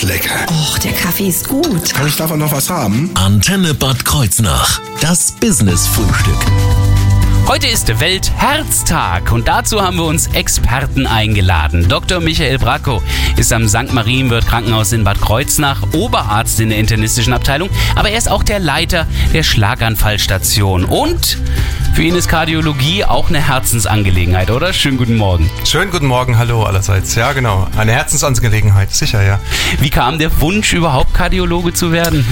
ist lecker. Och, der Kaffee ist gut. Kann ich davon noch was haben? Antenne Bad Kreuznach. Das Business-Frühstück. Heute ist Weltherztag und dazu haben wir uns Experten eingeladen. Dr. Michael Bracco ist am St. Marienwirt Krankenhaus in Bad Kreuznach Oberarzt in der internistischen Abteilung, aber er ist auch der Leiter der Schlaganfallstation und für ihn ist Kardiologie auch eine Herzensangelegenheit, oder? Schönen guten Morgen. Schönen guten Morgen, hallo allerseits. Ja, genau. Eine Herzensangelegenheit, sicher, ja. Wie kam der Wunsch überhaupt Kardiologe zu werden?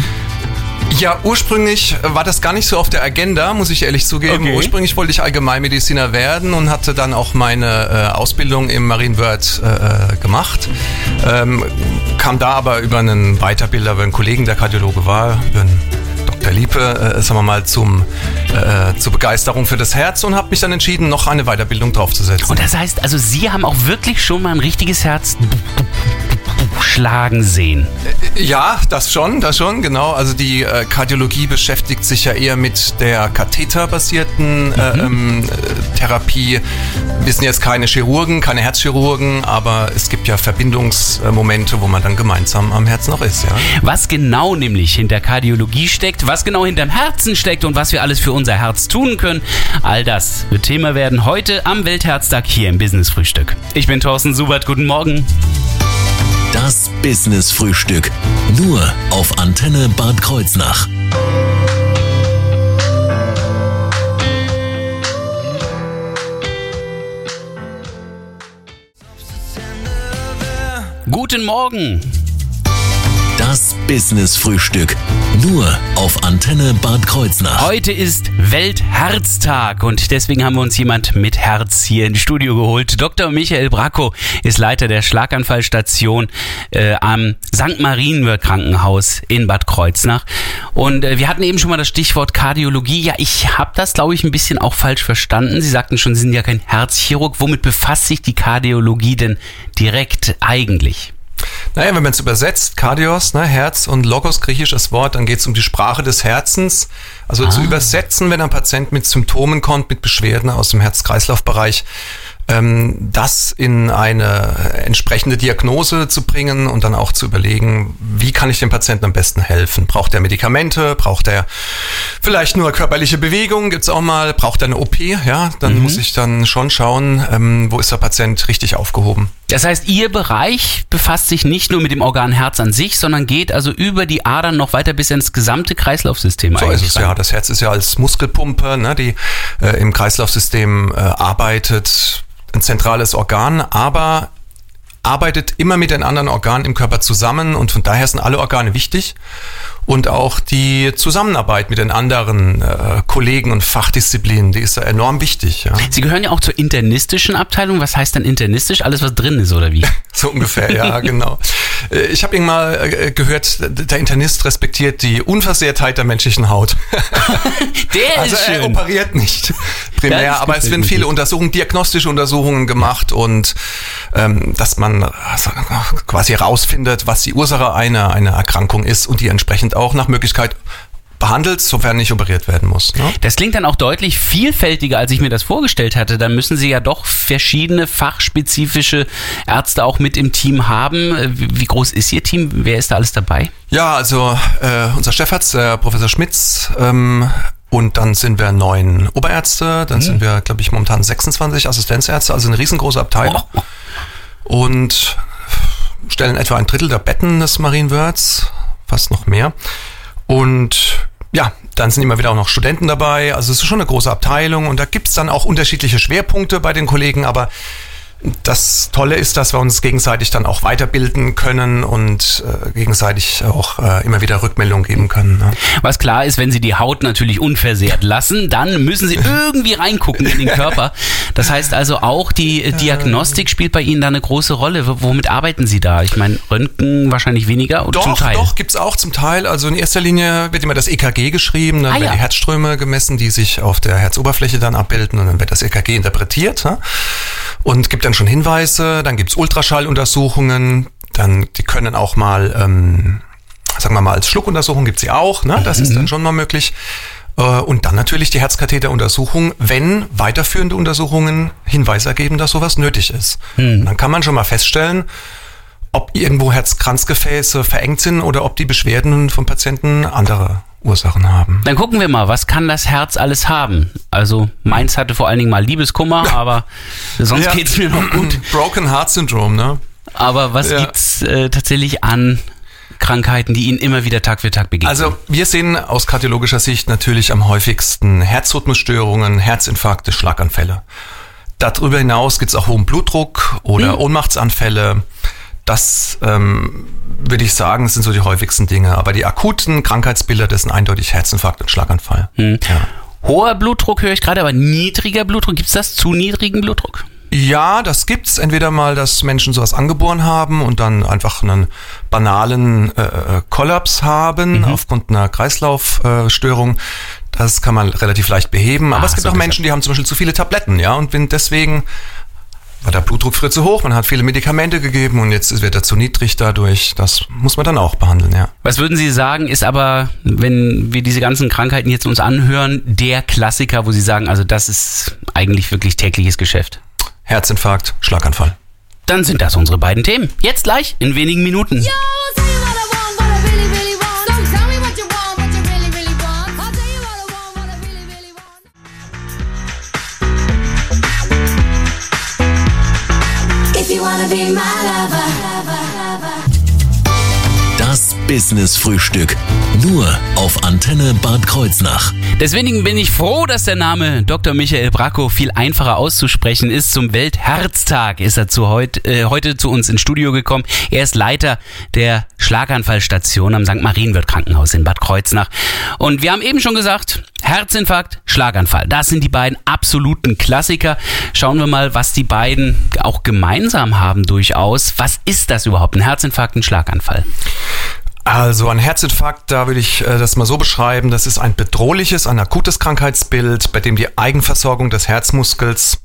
Ja, ursprünglich war das gar nicht so auf der Agenda, muss ich ehrlich zugeben. Okay. Ursprünglich wollte ich Allgemeinmediziner werden und hatte dann auch meine äh, Ausbildung im Marienwirt äh, gemacht. Ähm, kam da aber über einen Weiterbilder, über einen Kollegen, der Kardiologe war, über einen Dr. Liepe, äh, sagen wir mal, zum, äh, zur Begeisterung für das Herz und habe mich dann entschieden, noch eine Weiterbildung draufzusetzen. Und das heißt, also Sie haben auch wirklich schon mal ein richtiges Herz schlagen sehen. Ja, das schon, das schon, genau. Also die äh, Kardiologie beschäftigt sich ja eher mit der katheterbasierten äh, ähm, äh, Therapie. Wir sind jetzt keine Chirurgen, keine Herzchirurgen, aber es gibt ja Verbindungsmomente, wo man dann gemeinsam am Herzen noch ist, ja. Was genau nämlich hinter Kardiologie steckt, was genau hinterm Herzen steckt und was wir alles für unser Herz tun können, all das wird Thema werden heute am Weltherztag hier im Business Frühstück. Ich bin Thorsten Subert, guten Morgen. Das Business-Frühstück. Nur auf Antenne Bad Kreuznach. Guten Morgen. Das Business-Frühstück. Nur auf Antenne Bad Kreuznach. Heute ist Weltherztag und deswegen haben wir uns jemand mit Herz hier ins Studio geholt. Dr. Michael Bracco ist Leiter der Schlaganfallstation äh, am St. Marienwirt Krankenhaus in Bad Kreuznach. Und äh, wir hatten eben schon mal das Stichwort Kardiologie. Ja, ich habe das, glaube ich, ein bisschen auch falsch verstanden. Sie sagten schon, Sie sind ja kein Herzchirurg. Womit befasst sich die Kardiologie denn direkt eigentlich? Naja, wenn man es übersetzt, Kardios, ne, Herz und Logos, griechisches Wort, dann geht es um die Sprache des Herzens. Also zu übersetzen, wenn ein Patient mit Symptomen kommt, mit Beschwerden aus dem Herz-Kreislauf-Bereich, ähm, das in eine entsprechende Diagnose zu bringen und dann auch zu überlegen, wie kann ich dem Patienten am besten helfen? Braucht er Medikamente? Braucht er vielleicht nur körperliche Bewegung? Gibt's auch mal? Braucht er eine OP? Ja, dann muss ich dann schon schauen, ähm, wo ist der Patient richtig aufgehoben. Das heißt, Ihr Bereich befasst sich nicht nur mit dem Organ Herz an sich, sondern geht also über die Adern noch weiter bis ins gesamte Kreislaufsystem So ist es rein. ja. Das Herz ist ja als Muskelpumpe, ne, die äh, im Kreislaufsystem äh, arbeitet, ein zentrales Organ, aber arbeitet immer mit den anderen Organen im Körper zusammen und von daher sind alle Organe wichtig und auch die Zusammenarbeit mit den anderen äh, Kollegen und Fachdisziplinen, die ist ja enorm wichtig. Ja. Sie gehören ja auch zur internistischen Abteilung. Was heißt denn internistisch? Alles, was drin ist, oder wie? So ungefähr, ja, genau. Äh, Ich habe irgendwann mal äh, gehört, der Internist respektiert die Unversehrtheit der menschlichen Haut. Der Also ist er schön. operiert nicht primär, aber es werden viele. Untersuchungen, diagnostische Untersuchungen gemacht und ähm, dass man also, quasi herausfindet, was die Ursache einer, einer Erkrankung ist und die entsprechend auch nach Möglichkeit behandelt, sofern nicht operiert werden muss. Ne? Das klingt dann auch deutlich vielfältiger, als ich mir das vorgestellt hatte. Dann müssen Sie ja doch verschiedene fachspezifische Ärzte auch mit im Team haben. Äh, Wie groß ist Ihr Team? Wer ist da alles dabei? Ja, also äh, unser Chefarzt, der Professor Schmitz, ähm, und dann sind wir neun Oberärzte, dann sind wir, glaube ich, momentan 26 Assistenzärzte, also eine riesengroße Abteilung. Oh. und stellen etwa ein Drittel der Betten des Marienwirts, fast noch mehr. Und ja, dann sind immer wieder auch noch Studenten dabei. Also es ist schon eine große Abteilung und da gibt's dann auch unterschiedliche Schwerpunkte bei den Kollegen, aber das Tolle ist, dass wir uns gegenseitig dann auch weiterbilden können und äh, gegenseitig auch äh, immer wieder Rückmeldungen geben können. Ne? Was klar ist, wenn Sie die Haut natürlich unversehrt lassen, dann müssen Sie irgendwie reingucken in den Körper. Das heißt also auch die Diagnostik spielt bei Ihnen da eine große Rolle. W- Womit arbeiten Sie da? Ich meine, Röntgen wahrscheinlich weniger oder zum Doch, Teil? doch, gibt's auch zum Teil. Also in erster Linie wird immer das EKG geschrieben, dann Ah, werden ja. die Herzströme gemessen, die sich auf der Herzoberfläche dann abbilden und dann wird das EKG interpretiert ne? und gibt dann schon Hinweise. Dann gibt's Ultraschalluntersuchungen, dann die können auch mal, ähm, sagen wir mal, als Schluckuntersuchung gibt's sie auch, ne? das ist dann schon mal möglich. Äh, Und dann natürlich die Herzkatheteruntersuchung, wenn weiterführende Untersuchungen Hinweise ergeben, dass sowas nötig ist. Dann kann man schon mal feststellen, ob irgendwo Herzkranzgefäße verengt sind oder ob die Beschwerden vom Patienten andere Ursachen haben. Dann gucken wir mal, was kann das Herz alles haben? Also meins hatte vor allen Dingen mal Liebeskummer, aber sonst Ja. geht's mir noch gut. Broken Heart Syndrome, ne? Aber was Ja. gibt's äh, tatsächlich an Krankheiten, die Ihnen immer wieder Tag für Tag begegnen? Also wir sehen aus kardiologischer Sicht natürlich am häufigsten Herzrhythmusstörungen, Herzinfarkte, Schlaganfälle. Darüber hinaus gibt es auch hohen Blutdruck oder Ohnmachtsanfälle. Das ähm, würde ich sagen, das sind so die häufigsten Dinge. Aber die akuten Krankheitsbilder, das sind eindeutig Herzinfarkt und Schlaganfall. Ja. Hoher Blutdruck höre ich gerade, aber niedriger Blutdruck, gibt's das zu niedrigen Blutdruck? Ja, das gibt's. Entweder mal, dass Menschen sowas angeboren haben und dann einfach einen banalen äh, äh, Kollaps haben aufgrund einer Kreislaufstörung. Das kann man relativ leicht beheben. Aber Ah, es gibt so auch. Menschen, die haben zum Beispiel zu viele Tabletten, ja, und bin deswegen war der Blutdruck früher zu hoch, man hat viele Medikamente gegeben und jetzt wird er zu niedrig dadurch. Das muss man dann auch behandeln, ja. Was würden Sie sagen, ist aber, wenn wir diese ganzen Krankheiten jetzt uns anhören, der Klassiker, wo Sie sagen, also das ist eigentlich wirklich tägliches Geschäft? Herzinfarkt, Schlaganfall. Dann sind das unsere beiden Themen. Jetzt gleich, in wenigen Minuten. Yo, you wanna be my lover. Business Frühstück. Nur auf Antenne Bad Kreuznach. Deswegen bin ich froh, dass der Name Dr. Michael Bracco viel einfacher auszusprechen ist. Zum Weltherztag ist er zu heut, äh, heute zu uns ins Studio gekommen. Er ist Leiter der Schlaganfallstation am St. Marienwirt Krankenhaus in Bad Kreuznach. Und wir haben eben schon gesagt, Herzinfarkt, Schlaganfall. Das sind die beiden absoluten Klassiker. Schauen wir mal, was die beiden auch gemeinsam haben durchaus. Was ist das überhaupt? Ein Herzinfarkt, ein Schlaganfall? Also ein Herzinfarkt, da würde ich äh, das mal so beschreiben, das ist ein bedrohliches, ein akutes Krankheitsbild, bei dem die Eigenversorgung des Herzmuskels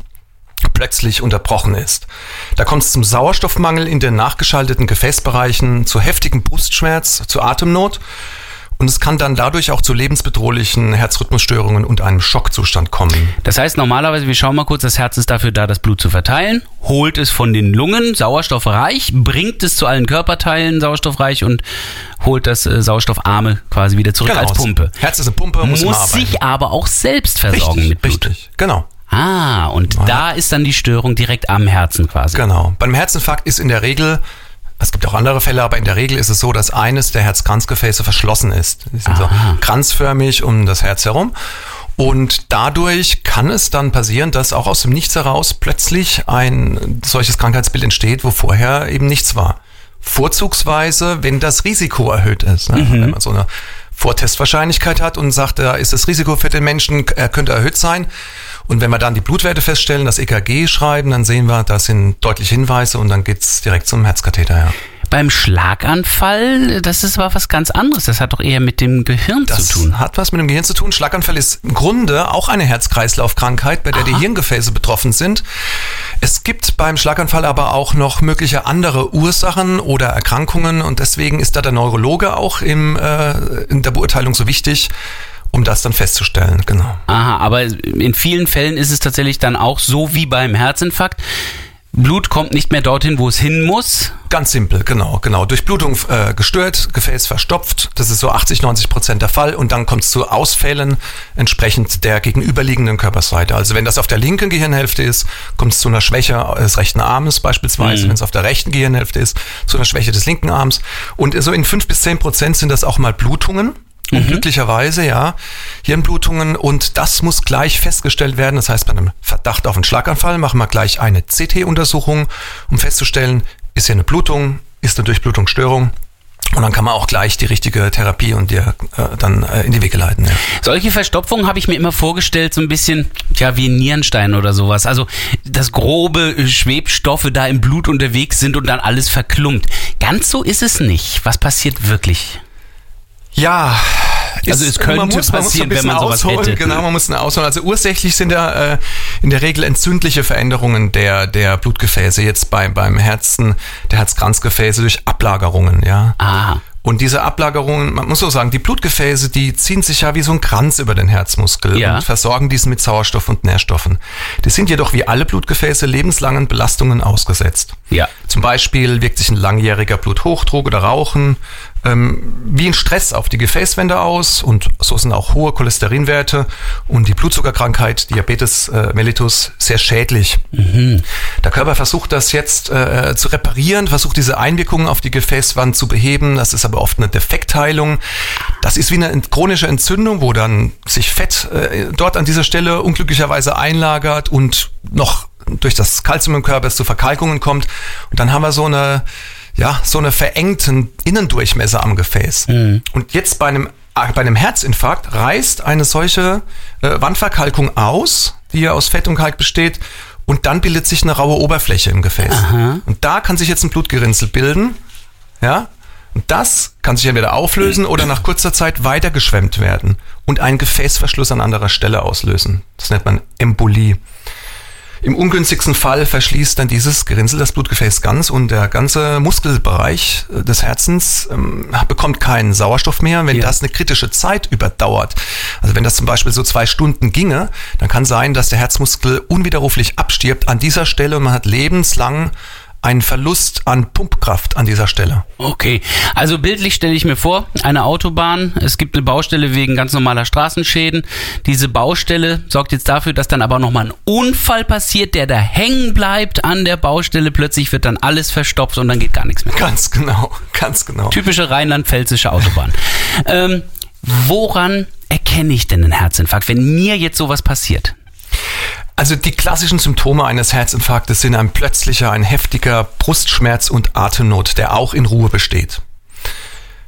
plötzlich unterbrochen ist. Da kommt es zum Sauerstoffmangel in den nachgeschalteten Gefäßbereichen, zu heftigem Brustschmerz, zu Atemnot und es kann dann dadurch auch zu lebensbedrohlichen Herzrhythmusstörungen und einem Schockzustand kommen. Das heißt normalerweise, wir schauen mal kurz, das Herz ist dafür da, das Blut zu verteilen, holt es von den Lungen sauerstoffreich, bringt es zu allen Körperteilen sauerstoffreich und holt das äh, sauerstoffarme quasi wieder zurück als Pumpe. Herz ist eine Pumpe, muss, Muss, sich aber auch selbst versorgen richtig, mit Blut. richtig, genau. Ah, und da ist dann die Störung direkt am Herzen quasi. Genau. Beim Herzinfarkt ist in der Regel, es gibt auch andere Fälle, aber in der Regel ist es so, dass eines der Herzkranzgefäße verschlossen ist. Die sind so Aha. kranzförmig um das Herz herum. Und dadurch kann es dann passieren, dass auch aus dem Nichts heraus plötzlich ein solches Krankheitsbild entsteht, wo vorher eben nichts war. Vorzugsweise, wenn das Risiko erhöht ist. Ne? Wenn man so eine Vortestwahrscheinlichkeit hat und sagt, da ist das Risiko für den Menschen, er könnte erhöht sein. Und wenn wir dann die Blutwerte feststellen, das EKG schreiben, dann sehen wir, das sind deutliche Hinweise und dann geht's direkt zum Herzkatheter. Ja. Beim Schlaganfall, das ist aber was ganz anderes. Das hat doch eher mit dem Gehirn Das zu tun. hat was mit dem Gehirn zu tun. Schlaganfall ist im Grunde auch eine Herz-Kreislauf-Krankheit, bei der die Hirngefäße betroffen sind. Es gibt beim Schlaganfall aber auch noch mögliche andere Ursachen oder Erkrankungen und deswegen ist da der Neurologe auch im, äh, in der Beurteilung so wichtig, um das dann festzustellen. Genau. Aha, aber in vielen Fällen ist es tatsächlich dann auch so wie beim Herzinfarkt. Blut kommt nicht mehr dorthin, wo es hin muss. Ganz simpel, genau, genau. Durchblutung äh, gestört, Gefäß verstopft, das ist so 80, 90 Prozent der Fall und dann kommt es zu Ausfällen entsprechend der gegenüberliegenden Körperseite. Also wenn das auf der linken Gehirnhälfte ist, kommt es zu einer Schwäche des rechten Armes beispielsweise. Wenn es auf der rechten Gehirnhälfte ist, zu einer Schwäche des linken Arms. Und so in 5 bis 10 Prozent sind das auch mal Blutungen. Und glücklicherweise, ja, Hirnblutungen und das muss gleich festgestellt werden. Das heißt, bei einem Verdacht auf einen Schlaganfall machen wir gleich eine CT-Untersuchung, um festzustellen, ist hier eine Blutung, ist eine Durchblutungsstörung. Und dann kann man auch gleich die richtige Therapie und dir äh, dann äh, in die Wege leiten. Ja. Solche Verstopfungen habe ich mir immer vorgestellt, so ein bisschen, ja, wie ein Nierenstein oder sowas. Also, dass grobe Schwebstoffe da im Blut unterwegs sind und dann alles verklumpt. Ganz so ist es nicht. Was passiert wirklich? Ja. Also es könnte passieren, ein wenn man sowas ausholen. hätte. Genau, man muss eine ausholen. Also ursächlich sind da äh, in der Regel entzündliche Veränderungen der, der Blutgefäße, jetzt bei, beim Herzen, der Herzkranzgefäße durch Ablagerungen, ja. Aha. Und diese Ablagerungen, man muss so sagen, die Blutgefäße, die ziehen sich ja wie so ein Kranz über den Herzmuskel Ja. und versorgen diesen mit Sauerstoff und Nährstoffen. Die sind jedoch wie alle Blutgefäße lebenslangen Belastungen ausgesetzt. Ja. Zum Beispiel wirkt sich ein langjähriger Bluthochdruck oder Rauchen ähm, wie ein Stress auf die Gefäßwände aus und so sind auch hohe Cholesterinwerte und die Blutzuckerkrankheit Diabetes äh, mellitus sehr schädlich. Der Körper versucht das jetzt äh, zu reparieren, versucht diese Einwirkungen auf die Gefäßwand zu beheben. Das ist aber oft eine Defektheilung. Das ist wie eine chronische Entzündung, wo dann sich Fett äh, dort an dieser Stelle unglücklicherweise einlagert und noch durch das Kalzium im Körper es zu Verkalkungen kommt. Und dann haben wir so eine, ja, so eine verengten Innendurchmesser am Gefäß. Und jetzt bei einem, äh, bei einem Herzinfarkt reißt eine solche äh, Wandverkalkung aus, die ja aus Fett und Kalk besteht, und dann bildet sich eine raue Oberfläche im Gefäß. Und da kann sich jetzt ein Blutgerinnsel bilden, ja, und das kann sich entweder auflösen oder nach kurzer Zeit weitergeschwemmt werden und einen Gefäßverschluss an anderer Stelle auslösen. Das nennt man Embolie. Im ungünstigsten Fall verschließt dann dieses Gerinnsel das Blutgefäß ganz und der ganze Muskelbereich äh, des Herzens ähm, bekommt keinen Sauerstoff mehr. Wenn Ja. das eine kritische Zeit überdauert, also wenn das zum Beispiel so zwei Stunden ginge, dann kann sein, dass der Herzmuskel unwiderruflich abstirbt an dieser Stelle und man hat lebenslang einen Verlust an Pumpkraft an dieser Stelle. Okay, also bildlich stelle ich mir vor, eine Autobahn, es gibt eine Baustelle wegen ganz normaler Straßenschäden. Diese Baustelle sorgt jetzt dafür, dass dann aber nochmal ein Unfall passiert, der da hängen bleibt an der Baustelle. Plötzlich wird dann alles verstopft und dann geht gar nichts mehr. Ganz genau, ganz genau. Typische rheinland-pfälzische Autobahn. ähm, woran erkenne ich denn einen Herzinfarkt, wenn mir jetzt sowas passiert? Also die klassischen Symptome eines Herzinfarktes sind ein plötzlicher, ein heftiger Brustschmerz und Atemnot, der auch in Ruhe besteht.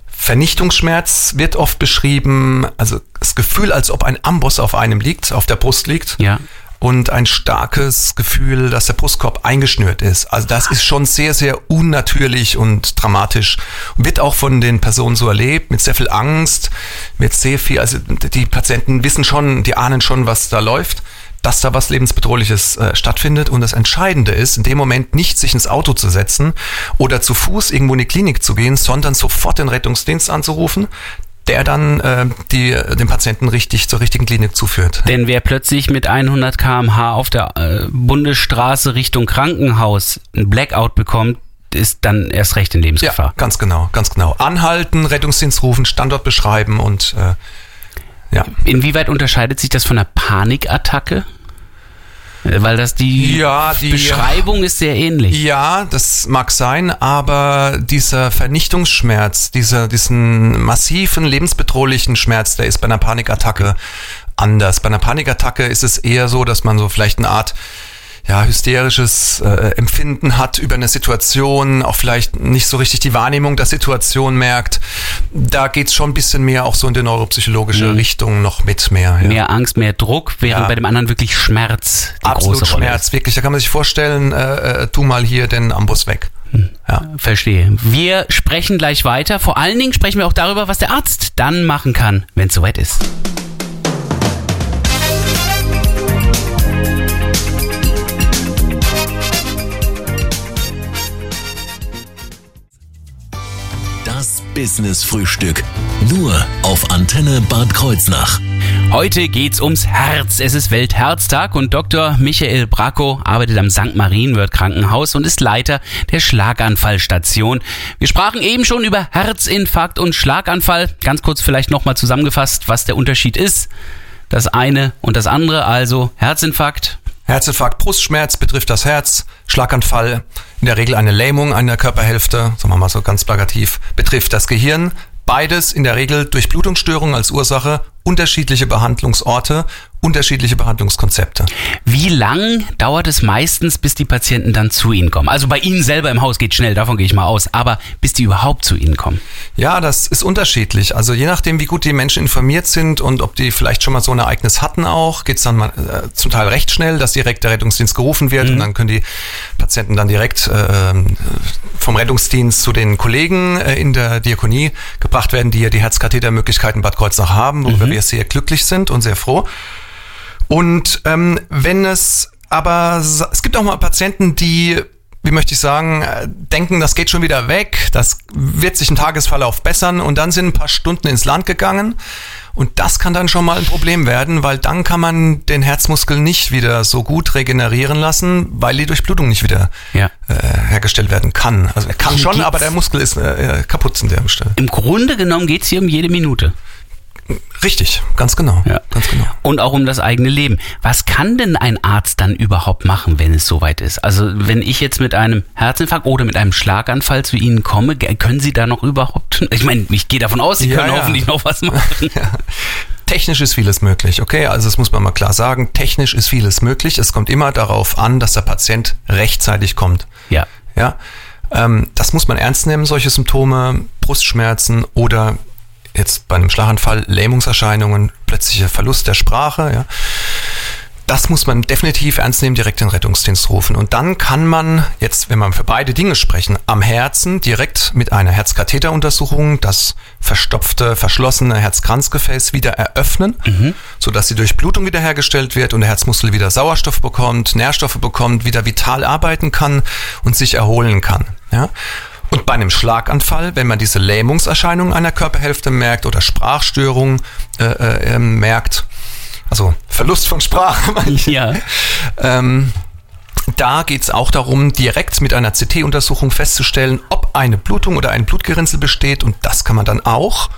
Vernichtungsschmerz wird oft beschrieben, also das Gefühl, als ob ein Amboss auf einem liegt, auf der Brust liegt. Ja. Und ein starkes Gefühl, dass der Brustkorb eingeschnürt ist. Also das ist schon sehr, sehr unnatürlich und dramatisch. Und wird auch von den Personen so erlebt, mit sehr viel Angst, mit sehr viel, also die Patienten wissen schon, die ahnen schon, was da läuft dass da was lebensbedrohliches äh, stattfindet. Und das Entscheidende ist, in dem Moment nicht sich ins Auto zu setzen oder zu Fuß irgendwo in die Klinik zu gehen, sondern sofort den Rettungsdienst anzurufen, der dann äh, die, den Patienten richtig zur richtigen Klinik zuführt. Denn wer plötzlich mit 100 km/h auf der äh, Bundesstraße Richtung Krankenhaus ein Blackout bekommt, ist dann erst recht in Ja, Lebensgefahr. ganz genau, ganz genau. Anhalten, Rettungsdienst rufen, Standort beschreiben und äh, ja. Inwieweit unterscheidet sich das von einer Panikattacke? Weil das die, Ja, die- Beschreibung ist sehr ähnlich. Ja, das mag sein, aber dieser Vernichtungsschmerz, dieser, diesen massiven, lebensbedrohlichen Schmerz, der ist bei einer Panikattacke anders. Bei einer Panikattacke ist es eher so, dass man so vielleicht eine Art ja, hysterisches äh, Empfinden hat über eine Situation, auch vielleicht nicht so richtig die Wahrnehmung der Situation merkt. Da geht's schon ein bisschen mehr auch so in die neuropsychologische Richtung noch mit mehr. Ja. Mehr Angst, mehr Druck, während Ja. bei dem anderen wirklich Schmerz die Absolut große Rolle Schmerz, wirklich. Da kann man sich vorstellen, äh, äh, tu mal hier den Amboss weg. Ja. ist. Verstehe. Wir sprechen gleich weiter. Vor allen Dingen sprechen wir auch darüber, was der Arzt dann machen kann, wenn es soweit ist. Business Frühstück. Nur auf Antenne Bad Kreuznach. Heute geht's ums Herz. Es ist Weltherztag und Dr. Michael Bracco arbeitet am St. Marienwörth Krankenhaus und ist Leiter der Schlaganfallstation. Wir sprachen eben schon über Herzinfarkt und Schlaganfall. Ganz kurz vielleicht nochmal zusammengefasst, was der Unterschied ist. Das eine und das andere, also Herzinfarkt. Herzinfarkt, Brustschmerz betrifft das Herz, Schlaganfall, in der Regel eine Lähmung einer Körperhälfte, sagen wir mal so ganz plakativ, betrifft das Gehirn. Beides in der Regel durch Blutungsstörungen als Ursache, unterschiedliche Behandlungsorte, unterschiedliche Behandlungskonzepte. Wie lang dauert es meistens, bis die Patienten dann zu Ihnen kommen? Also bei Ihnen selber im Haus geht schnell, davon gehe ich mal aus, aber bis die überhaupt zu Ihnen kommen. Ja, das ist unterschiedlich. Also je nachdem, wie gut die Menschen informiert sind und ob die vielleicht schon mal so ein Ereignis hatten auch, geht's dann mal, äh, zum Teil recht schnell, dass direkt der Rettungsdienst gerufen wird und dann können die Patienten dann direkt äh, vom Rettungsdienst zu den Kollegen äh, in der Diakonie gebracht werden, die ja die Herzkathetermöglichkeiten Bad Kreuznach haben, worüber wir sehr glücklich sind und sehr froh. Und ähm, wenn es aber, es gibt auch mal Patienten, die wie möchte ich sagen, äh, denken, das geht schon wieder weg, das wird sich im Tagesverlauf bessern und dann sind ein paar Stunden ins Land gegangen und das kann dann schon mal ein Problem werden, weil dann kann man den Herzmuskel nicht wieder so gut regenerieren lassen, weil die Durchblutung nicht wieder Ja. äh, hergestellt werden kann. Also er kann schon, aber der Muskel ist äh, äh, kaputt an der Stelle. Im Grunde genommen geht es hier um jede Minute. Richtig, ganz genau. Ja. Ganz genau. Und auch um das eigene Leben. Was kann denn ein Arzt dann überhaupt machen, wenn es soweit ist? Also wenn ich jetzt mit einem Herzinfarkt oder mit einem Schlaganfall zu Ihnen komme, können Sie da noch überhaupt? Ich meine, ich gehe davon aus, Sie Ja, können ja. hoffentlich noch was machen. Technisch ist vieles möglich, okay? Also das muss man mal klar sagen. Technisch ist vieles möglich. Es kommt immer darauf an, dass der Patient rechtzeitig kommt. Ja. Ja, ähm, das muss man ernst nehmen, solche Symptome, Brustschmerzen oder jetzt bei einem Schlaganfall Lähmungserscheinungen, plötzlicher Verlust der Sprache, ja. Das muss man definitiv ernst nehmen, direkt den Rettungsdienst rufen. Und dann kann man jetzt, wenn man für beide Dinge sprechen, am Herzen direkt mit einer Herzkatheteruntersuchung das verstopfte, verschlossene Herzkranzgefäß wieder eröffnen, sodass die Durchblutung wiederhergestellt wird und der Herzmuskel wieder Sauerstoff bekommt, Nährstoffe bekommt, wieder vital arbeiten kann und sich erholen kann. Ja? Und bei einem Schlaganfall, wenn man diese Lähmungserscheinungen einer Körperhälfte merkt oder Sprachstörungen äh, äh, ähm, merkt, also Verlust von Sprache, Ja. ähm, da geht es auch darum, direkt mit einer CT-Untersuchung festzustellen, ob eine Blutung oder ein Blutgerinnsel besteht. Und das kann man dann auch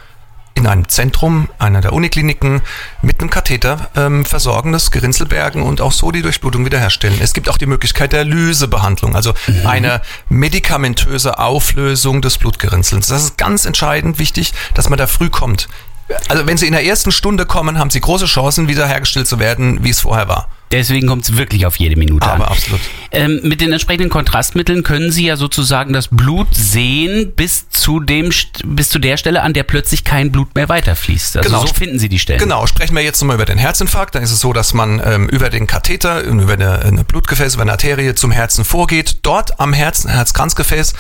in einem Zentrum, einer der Unikliniken, mit einem Katheter ähm, versorgen, das Gerinnselbergen und auch so die Durchblutung wiederherstellen. Es gibt auch die Möglichkeit der Lysebehandlung, also eine medikamentöse Auflösung des Blutgerinnsels. Das ist ganz entscheidend wichtig, dass man da früh kommt. Also wenn Sie in der ersten Stunde kommen, haben Sie große Chancen, wiederhergestellt zu werden, wie es vorher war. Deswegen kommt es wirklich auf jede Minute an. Aber absolut. Ähm, mit den entsprechenden Kontrastmitteln können Sie ja sozusagen das Blut sehen bis zu dem bis zu der Stelle, an der plötzlich kein Blut mehr weiterfließt. Also Genau. so finden Sie die Stellen. Genau, sprechen wir jetzt nochmal über den Herzinfarkt. Dann ist es so, dass man ähm, über den Katheter, über eine, eine Blutgefäß, über eine Arterie zum Herzen vorgeht, dort am Herzen, Herzkranzgefäß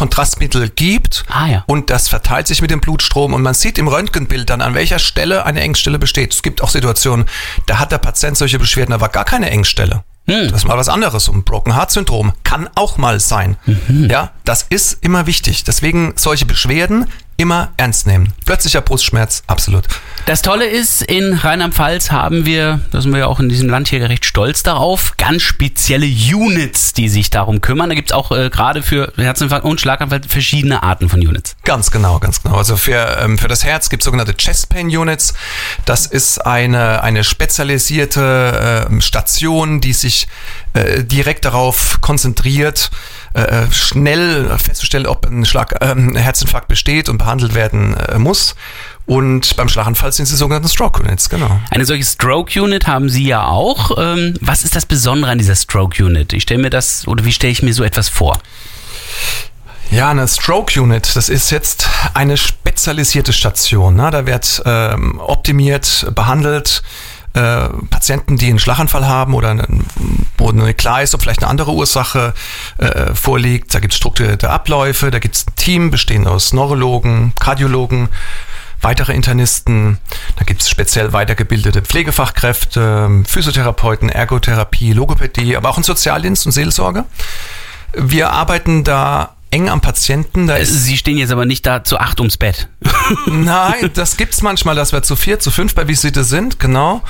Kontrastmittel gibt Ah, ja. und das verteilt sich mit dem Blutstrom und man sieht im Röntgenbild dann, an welcher Stelle eine Engstelle besteht. Es gibt auch Situationen, da hat der Patient solche Beschwerden, aber gar keine Engstelle. Das ist mal was anderes. Ein Broken Heart Syndrom kann auch mal sein. Ja, das ist immer wichtig. Deswegen solche Beschwerden immer ernst nehmen. Plötzlicher Brustschmerz, absolut. Das Tolle ist, in Rheinland-Pfalz haben wir, da sind wir ja auch in diesem Land hier recht stolz darauf, ganz spezielle Units, die sich darum kümmern. Da gibt's auch äh, gerade für Herzinfarkt und Schlaganfall verschiedene Arten von Units. Ganz genau, ganz genau. Also für, ähm, für das Herz gibt es sogenannte Chest Pain Units. Das ist eine, eine spezialisierte ähm, Station, die sich äh, direkt darauf konzentriert, äh, schnell festzustellen, ob ein Schlag, ähm, Herzinfarkt besteht und behandelt werden äh, muss. Und beim Schlaganfall sind es die sogenannten Stroke Units, genau. Eine solche Stroke Unit haben Sie ja auch. Ähm, was ist das Besondere an dieser Stroke Unit? Ich stelle mir das, oder wie stelle ich mir so etwas vor? Ja, eine Stroke Unit, das ist jetzt eine spezialisierte Station. Ne? Da wird ähm, optimiert, behandelt. Äh, Patienten, die einen Schlaganfall haben oder einen, wo nicht klar ist, ob vielleicht eine andere Ursache äh, vorliegt. Da gibt es strukturierte Abläufe, da gibt es ein Team bestehend aus Neurologen, Kardiologen, weitere Internisten, da gibt es speziell weitergebildete Pflegefachkräfte, Physiotherapeuten, Ergotherapie, Logopädie, aber auch ein Sozialdienst und Seelsorge. Wir arbeiten da eng am Patienten. Da ist Sie stehen jetzt aber nicht da zu acht ums Bett. Nein, das gibt's manchmal, dass wir zu vier, zu fünf bei Visite sind, genau.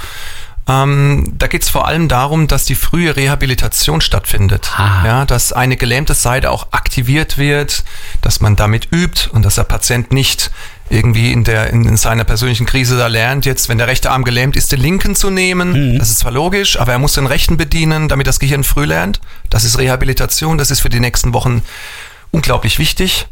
Ähm, da geht's vor allem darum, dass die frühe Rehabilitation stattfindet. Ah. Ja, dass eine gelähmte Seite auch aktiviert wird, dass man damit übt und dass der Patient nicht irgendwie in, der, in, in seiner persönlichen Krise da lernt, jetzt, wenn der rechte Arm gelähmt ist, den linken zu nehmen. Das ist zwar logisch, aber er muss den rechten bedienen, damit das Gehirn früh lernt. Das ist Rehabilitation, das ist für die nächsten Wochen unglaublich wichtig.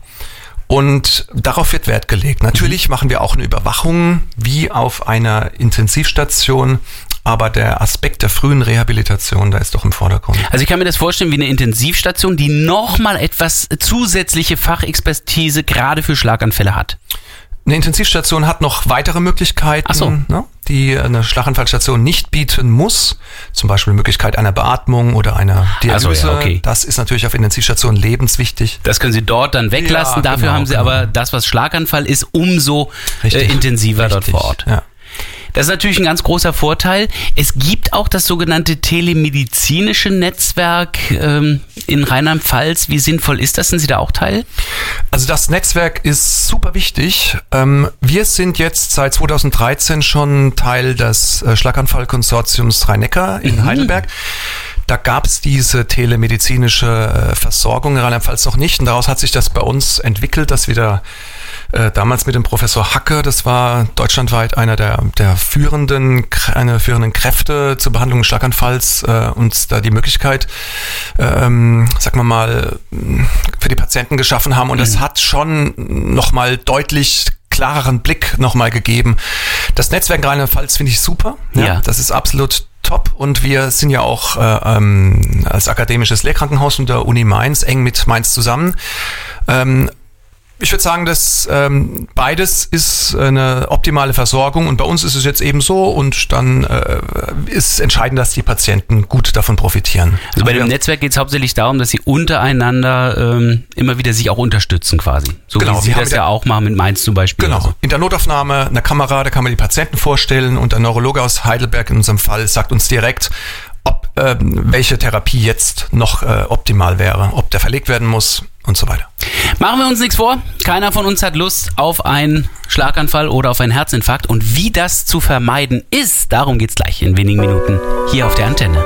Und darauf wird Wert gelegt. Natürlich machen wir auch eine Überwachung wie auf einer Intensivstation, aber der Aspekt der frühen Rehabilitation, da ist doch im Vordergrund. Also ich kann mir das vorstellen wie eine Intensivstation, die nochmal etwas zusätzliche Fachexpertise gerade für Schlaganfälle hat. Eine Intensivstation hat noch weitere Möglichkeiten, so. ne, die eine Schlaganfallstation nicht bieten muss. Zum Beispiel Möglichkeit einer Beatmung oder einer Dialyse. Ach so, ja, okay. Das ist natürlich auf Intensivstationen lebenswichtig. Das können Sie dort dann weglassen. genau, Dafür haben Sie genau. aber das, was Schlaganfall ist, umso äh, Richtig. intensiver dort Richtig, vor Ort. Ja. Das ist natürlich ein ganz großer Vorteil. Es gibt auch das sogenannte telemedizinische Netzwerk ähm, in Rheinland-Pfalz. Wie sinnvoll ist das? Sind Sie da auch Teil? Also das Netzwerk ist super wichtig. Ähm, wir sind jetzt seit 2013 schon Teil des äh, Schlaganfallkonsortiums Rhein-Neckar in Heidelberg. Da gab es diese telemedizinische äh, Versorgung in Rheinland-Pfalz noch nicht. Und daraus hat sich das bei uns entwickelt, dass wir da äh, damals mit dem Professor Hacke, das war deutschlandweit einer der, der führenden, einer der führenden Kräfte zur Behandlung Schlaganfalls, äh, uns da die Möglichkeit, ähm, sagen wir mal, für die Patienten geschaffen haben. Und das hat schon nochmal deutlich klareren Blick nochmal gegeben. Das Netzwerk in Rheinland-Pfalz finde ich super. Ja. Das ist absolut top und wir sind ja auch äh, ähm, als akademisches Lehrkrankenhaus unter Uni Mainz eng mit Mainz zusammen. Ähm, ich würde sagen, dass ähm, beides ist eine optimale Versorgung und bei uns ist es jetzt eben so und dann äh, ist entscheidend, dass die Patienten gut davon profitieren. Also bei dem Netzwerk geht es hauptsächlich darum, dass Sie untereinander ähm, immer wieder sich auch unterstützen quasi. So Genau, wie Sie das ja- auch machen mit Mainz zum Beispiel. Genau. so. In der Notaufnahme eine Kamera, da kann man die Patienten vorstellen und der Neurologe aus Heidelberg in unserem Fall sagt uns direkt, ob ähm, welche Therapie jetzt noch äh, optimal wäre, ob der verlegt werden muss und so weiter. Machen wir uns nichts vor. Keiner von uns hat Lust auf einen Schlaganfall oder auf einen Herzinfarkt. Und wie das zu vermeiden ist, darum geht's gleich in wenigen Minuten hier auf der Antenne.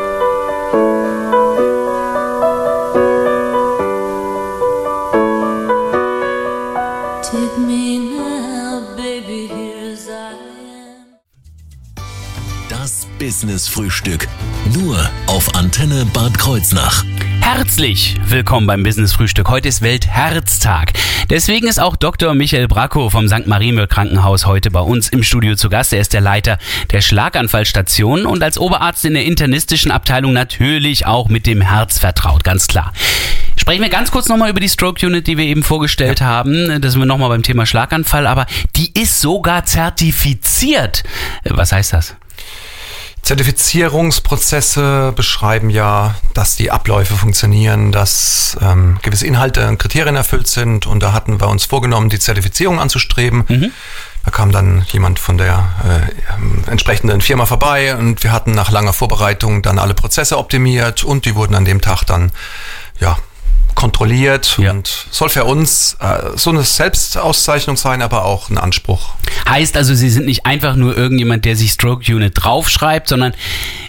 Das Business Frühstück. Nur auf Antenne Bad Kreuznach. Herzlich willkommen beim Business Frühstück. Heute ist Weltherztag. Deswegen ist auch Dr. Michael Bracco vom St. Marienburg Krankenhaus heute bei uns im Studio zu Gast. Er ist der Leiter der Schlaganfallstation und als Oberarzt in der internistischen Abteilung natürlich auch mit dem Herz vertraut, ganz klar. Sprechen wir ganz kurz nochmal über die Stroke Unit, die wir eben vorgestellt haben. Da sind wir nochmal beim Thema Schlaganfall, aber die ist sogar zertifiziert. Was heißt das? Zertifizierungsprozesse beschreiben ja, dass die Abläufe funktionieren, dass ähm, gewisse Inhalte und Kriterien erfüllt sind. Und da hatten wir uns vorgenommen, die Zertifizierung anzustreben. Da kam dann jemand von der äh, ähm, entsprechenden Firma vorbei und wir hatten nach langer Vorbereitung dann alle Prozesse optimiert und die wurden an dem Tag dann ja kontrolliert Ja. und soll für uns äh, so eine Selbstauszeichnung sein, aber auch ein Anspruch. Heißt also, Sie sind nicht einfach nur irgendjemand, der sich Stroke Unit draufschreibt, sondern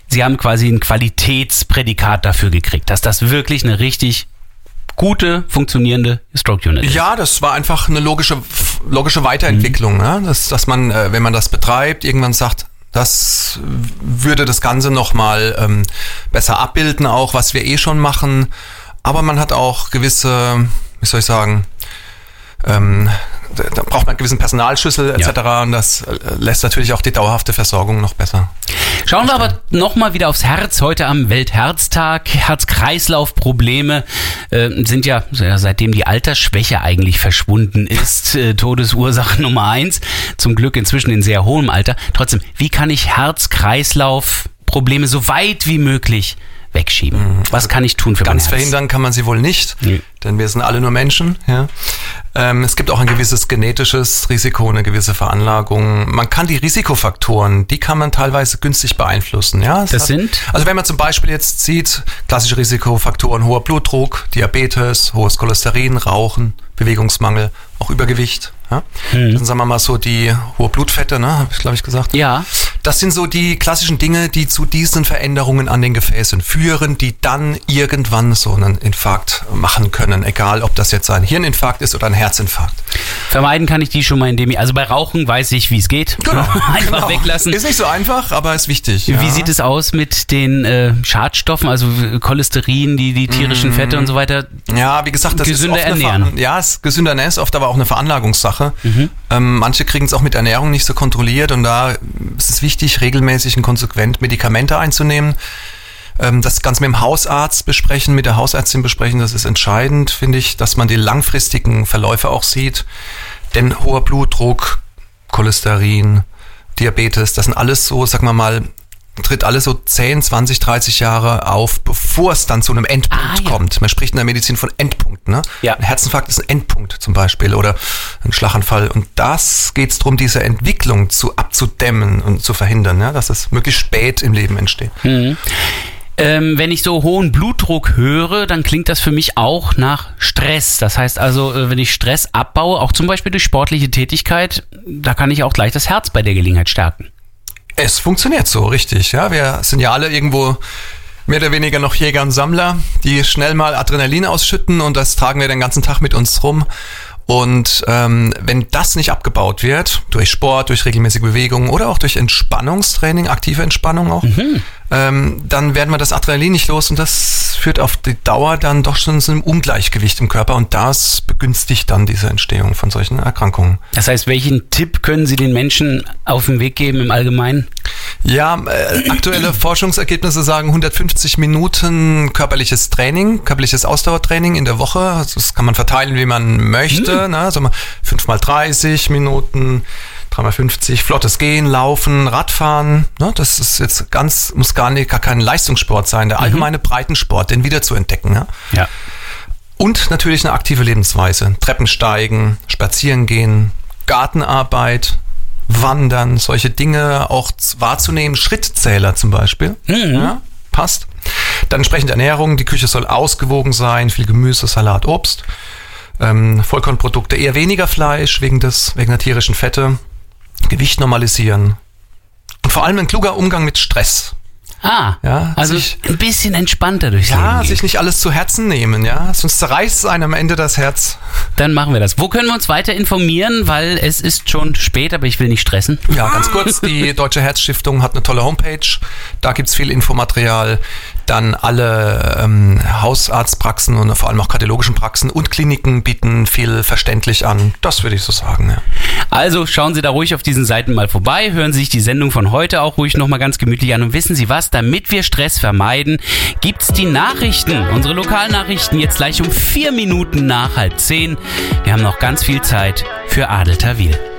Sie haben quasi ein Qualitätsprädikat dafür gekriegt, dass das wirklich eine richtig gute, funktionierende Stroke Unit ist. Ja, das war einfach eine logische, logische Weiterentwicklung, ne? dass, dass man, äh, wenn man das betreibt, irgendwann sagt, das würde das Ganze nochmal ähm, besser abbilden, auch was wir eh schon machen. Aber man hat auch gewisse, wie soll ich sagen, ähm, da braucht man einen gewissen Personalschlüssel etc. Und das äh, lässt natürlich auch die dauerhafte Versorgung noch besser. Schauen wir aber nochmal wieder aufs Herz. Heute am Weltherztag. Herz-Kreislauf-Probleme äh, sind ja, ja, seitdem die Altersschwäche eigentlich verschwunden ist, äh, Todesursache Nummer eins. Zum Glück inzwischen in sehr hohem Alter. Trotzdem, wie kann ich Herz-Kreislauf-Probleme so weit wie möglich wegschieben? Was kann ich tun für Ganz verhindern kann man sie wohl nicht, Nee. denn wir sind alle nur Menschen. Ja. Ähm, es gibt auch ein gewisses genetisches Risiko, eine gewisse Veranlagung. Man kann die Risikofaktoren, die kann man teilweise günstig beeinflussen. Ja. Es Das sind? Also wenn man zum Beispiel jetzt sieht, klassische Risikofaktoren, hoher Blutdruck, Diabetes, hohes Cholesterin, Rauchen, Bewegungsmangel, auch Übergewicht. Ja. Das sind, sagen wir mal, so die hohe Blutfette, ne, habe ich glaube ich gesagt. Ja. Das sind so die klassischen Dinge, die zu diesen Veränderungen an den Gefäßen führen, die dann irgendwann so einen Infarkt machen können. Egal, ob das jetzt ein Hirninfarkt ist oder ein Herzinfarkt. Vermeiden kann ich die schon mal, indem ich, also bei Rauchen weiß ich, wie es geht. Einfach Genau. weglassen. Ist nicht so einfach, aber ist wichtig. Wie ja. sieht es aus mit den äh, Schadstoffen, also Cholesterin, die, die tierischen Mhm. Fette und so weiter? Ja, wie gesagt, das Gesünder ist oft eine ernähren. Ver ja, gesünder ernähren ist oft aber auch eine Veranlagungssache. Mhm. Ähm, manche kriegen es auch mit Ernährung nicht so kontrolliert und da ist es wichtig, regelmäßig und konsequent Medikamente einzunehmen. Ähm, das Ganze mit dem Hausarzt besprechen, mit der Hausärztin besprechen, das ist entscheidend, finde ich, dass man die langfristigen Verläufe auch sieht. Denn hoher Blutdruck, Cholesterin, Diabetes, das sind alles so, sagen wir mal, tritt alle so 10, 20, 30 Jahre auf, bevor es dann zu einem Endpunkt Ah, ja. kommt. Man spricht in der Medizin von Endpunkten. Ne? Ja. Ein Herzinfarkt ist ein Endpunkt zum Beispiel oder ein Schlaganfall. Und das geht es darum, diese Entwicklung zu abzudämmen und zu verhindern, ja? dass es möglichst spät im Leben entsteht. Ähm, wenn ich so hohen Blutdruck höre, dann klingt das für mich auch nach Stress. Das heißt also, äh, wenn ich Stress abbaue, auch zum Beispiel durch sportliche Tätigkeit, da kann ich auch gleich das Herz bei der Gelegenheit stärken. Es funktioniert so, richtig. Ja, wir sind ja alle irgendwo mehr oder weniger noch Jäger und Sammler, die schnell mal Adrenalin ausschütten und das tragen wir den ganzen Tag mit uns rum. Und ähm, wenn das nicht abgebaut wird, durch Sport, durch regelmäßige Bewegung oder auch durch Entspannungstraining, aktive Entspannung auch, ähm, dann werden wir das Adrenalin nicht los und das führt auf die Dauer dann doch schon zu einem Ungleichgewicht im Körper und das begünstigt dann diese Entstehung von solchen Erkrankungen. Das heißt, welchen Tipp können Sie den Menschen auf den Weg geben im Allgemeinen? Ja, äh, aktuelle Forschungsergebnisse sagen 150 Minuten körperliches Training, körperliches Ausdauertraining in der Woche. Also das kann man verteilen, wie man möchte. Ne? Also 5 mal 30 Minuten, 3 mal 50, flottes Gehen, Laufen, Radfahren. Ne? Das ist jetzt ganz, muss gar nicht, gar kein Leistungssport sein. Der allgemeine Breitensport, den wieder zu entdecken. Ja? Ja. Und natürlich eine aktive Lebensweise. Treppensteigen, spazieren gehen, Gartenarbeit, Wandern, solche Dinge auch wahrzunehmen. Schrittzähler zum Beispiel. Ja, passt. Dann entsprechend Ernährung. Die Küche soll ausgewogen sein. Viel Gemüse, Salat, Obst. Ähm, Vollkornprodukte eher weniger Fleisch wegen des, wegen der tierischen Fette. Gewicht normalisieren. Und vor allem ein kluger Umgang mit Stress. Ah, Ja, also sich- ein bisschen entspannter durchs Ja, Leben gehen. sich nicht alles zu Herzen nehmen, ja. Sonst zerreißt es einem am Ende das Herz. Dann machen wir das. Wo können wir uns weiter informieren? Weil es ist schon spät, aber ich will nicht stressen. Ja, ganz kurz, die Deutsche Herzstiftung hat eine tolle Homepage. Da gibt's viel Infomaterial. Dann alle ähm, Hausarztpraxen und vor allem auch kardiologischen Praxen und Kliniken bieten viel verständlich an. Das würde ich so sagen, ja. Also schauen Sie da ruhig auf diesen Seiten mal vorbei, hören Sie sich die Sendung von heute auch ruhig nochmal ganz gemütlich an und wissen Sie was, damit wir Stress vermeiden, gibt's die Nachrichten, unsere Lokalnachrichten jetzt gleich um vier Minuten nach halb zehn. Wir haben noch ganz viel Zeit für Adel Tawil.